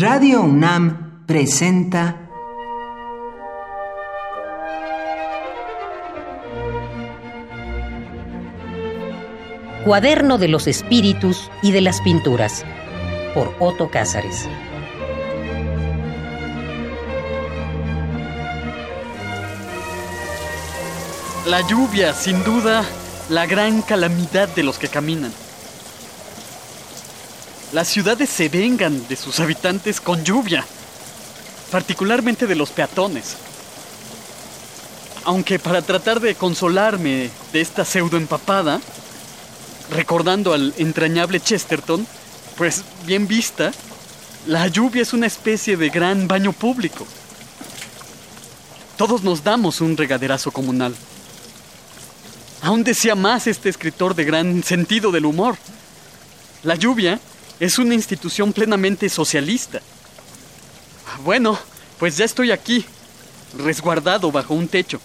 Radio UNAM presenta Cuaderno de los Espíritus y de las Pinturas por Otto Cázares. La lluvia, sin duda, la gran calamidad de los que caminan. Las ciudades se vengan de sus habitantes con lluvia, particularmente de los peatones. Aunque para tratar de consolarme de esta pseudo empapada, recordando al entrañable Chesterton, pues bien vista, la lluvia es una especie de gran baño público. Todos nos damos un regaderazo comunal. Aún decía más este escritor de gran sentido del humor. La lluvia es una institución plenamente socialista. Bueno, pues ya estoy aquí, resguardado bajo un techo.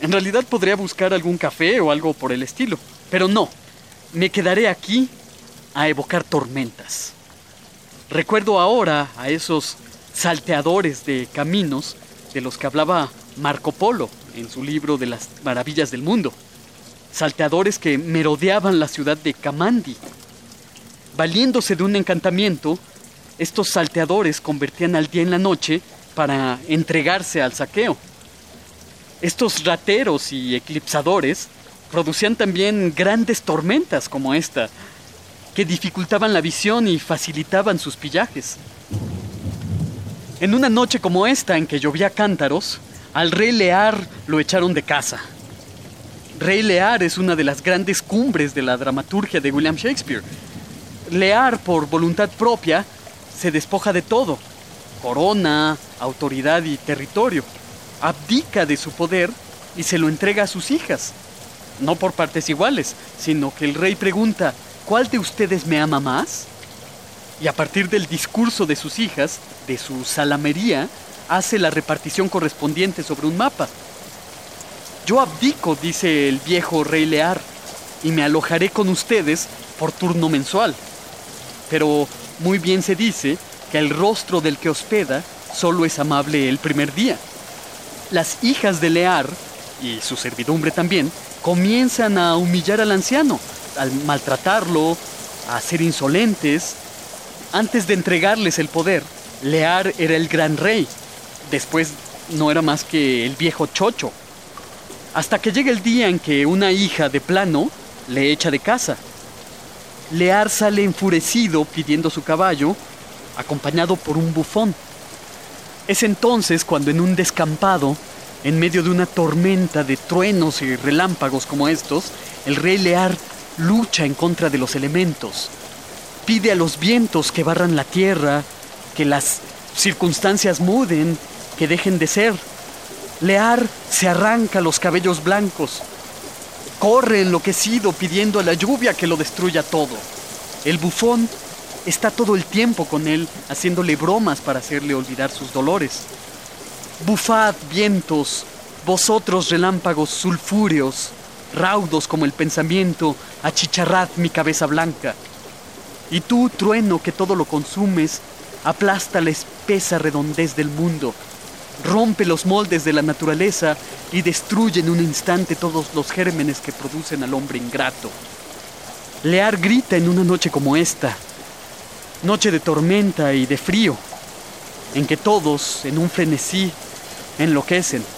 En realidad podría buscar algún café o algo por el estilo, pero no, me quedaré aquí a evocar tormentas. Recuerdo ahora a esos salteadores de caminos de los que hablaba Marco Polo en su libro de las maravillas del mundo. Salteadores que merodeaban la ciudad de Kamandi. Valiéndose de un encantamiento, estos salteadores convertían al día en la noche para entregarse al saqueo. Estos rateros y eclipsadores producían también grandes tormentas como esta, que dificultaban la visión y facilitaban sus pillajes. En una noche como esta, en que llovía cántaros, al rey Lear lo echaron de casa. Rey Lear es una de las grandes cumbres de la dramaturgia de William Shakespeare. Lear, por voluntad propia, se despoja de todo, corona, autoridad y territorio. Abdica de su poder y se lo entrega a sus hijas. No por partes iguales, sino que el rey pregunta, ¿cuál de ustedes me ama más? Y a partir del discurso de sus hijas, de su salamería, hace la repartición correspondiente sobre un mapa. Yo abdico, dice el viejo rey Lear, y me alojaré con ustedes por turno mensual. Pero muy bien se dice que el rostro del que hospeda solo es amable el primer día. Las hijas de Lear, y su servidumbre también, comienzan a humillar al anciano, al maltratarlo, a ser insolentes. Antes de entregarles el poder, Lear era el gran rey. Después no era más que el viejo chocho. Hasta que llega el día en que una hija de plano le echa de casa. Lear sale enfurecido pidiendo su caballo, acompañado por un bufón. Es entonces cuando en un descampado, en medio de una tormenta de truenos y relámpagos como estos, el rey Lear lucha en contra de los elementos. Pide a los vientos que barran la tierra, que las circunstancias muden, que dejen de ser. Lear se arranca los cabellos blancos. Corre enloquecido pidiendo a la lluvia que lo destruya todo. El bufón está todo el tiempo con él, haciéndole bromas para hacerle olvidar sus dolores. Bufad, vientos, vosotros relámpagos sulfúreos, raudos como el pensamiento, achicharrad mi cabeza blanca. Y tú, trueno que todo lo consumes, aplasta la espesa redondez del mundo, rompe los moldes de la naturaleza y destruye en un instante todos los gérmenes que producen al hombre ingrato. Lear grita en una noche como esta, noche de tormenta y de frío, en que todos, en un frenesí, enloquecen.